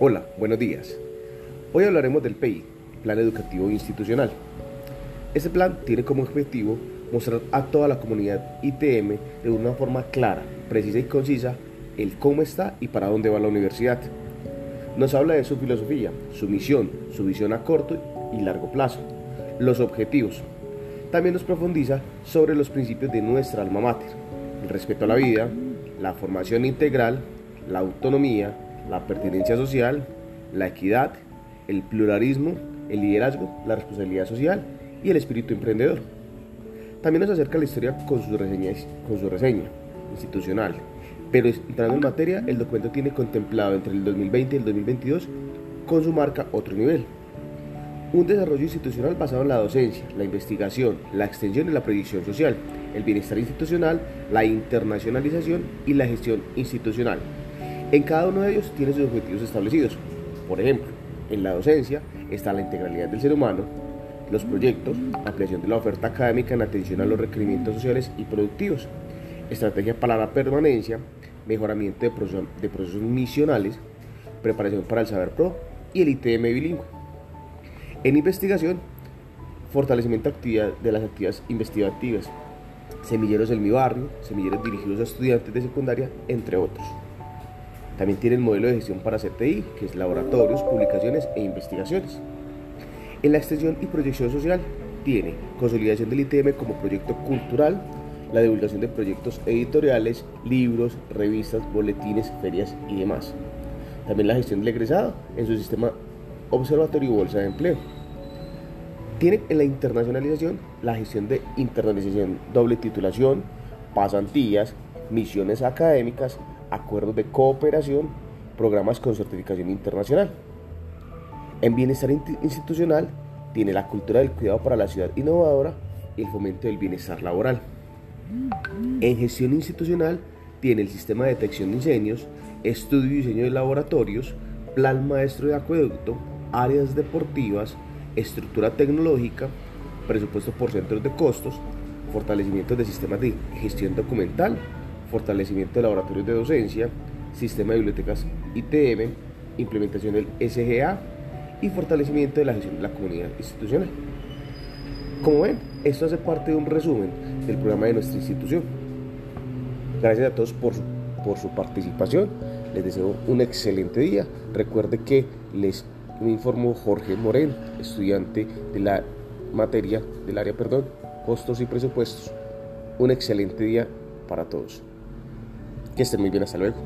Hola, buenos días. Hoy hablaremos del PEI, Plan Educativo Institucional. Este plan tiene como objetivo mostrar a toda la comunidad ITM de una forma clara, precisa y concisa el cómo está y para dónde va la universidad. Nos habla de su filosofía, su misión, su visión a corto y largo plazo, los objetivos. También nos profundiza sobre los principios de nuestra alma mater, el respeto a la vida, la formación integral, la autonomía, la pertenencia social, la equidad, el pluralismo, el liderazgo, la responsabilidad social y el espíritu emprendedor. También nos acerca la historia con su reseña, con su reseña institucional. Pero entrando en materia, el documento tiene contemplado entre el 2020 y el 2022 con su marca otro nivel. Un desarrollo institucional basado en la docencia, la investigación, la extensión y la predicción social, el bienestar institucional, la internacionalización y la gestión institucional, en cada uno de ellos tiene sus objetivos establecidos. Por ejemplo, en la docencia está la integralidad del ser humano, los proyectos, ampliación de la oferta académica en atención a los requerimientos sociales y productivos, estrategia para la permanencia, mejoramiento de, procesos, misionales, preparación para el saber pro y el ITM bilingüe. En investigación, fortalecimiento de las actividades investigativas, semilleros en mi barrio, semilleros dirigidos a estudiantes de secundaria, entre otros. También tiene el modelo de gestión para CTI, que es laboratorios, publicaciones e investigaciones. En la extensión y proyección social tiene consolidación del ITM como proyecto cultural, la divulgación de proyectos editoriales, libros, revistas, boletines, ferias y demás. También la gestión del egresado en su sistema observatorio y bolsa de empleo. Tiene en la internacionalización la gestión de internalización, doble titulación, pasantías, misiones académicas, acuerdos de cooperación, programas con certificación internacional. En bienestar institucional tiene la cultura del cuidado para la ciudad innovadora y el fomento del bienestar laboral. En gestión institucional tiene el sistema de detección de incendios, estudio y diseño de laboratorios, plan maestro de acueducto, áreas deportivas, estructura tecnológica, presupuesto por centros de costos, fortalecimiento de sistemas de gestión documental, fortalecimiento de laboratorios de docencia, sistema de bibliotecas ITM, implementación del SGA y fortalecimiento de la gestión de la comunidad institucional. Como ven, esto hace parte de un resumen del programa de nuestra institución. Gracias a todos por su, por su participación. Les deseo un excelente día. Recuerde que les informó Jorge Moreno, estudiante de la materia del área, perdón, costos y presupuestos. Un excelente día para todos. Que estén muy bien, hasta luego.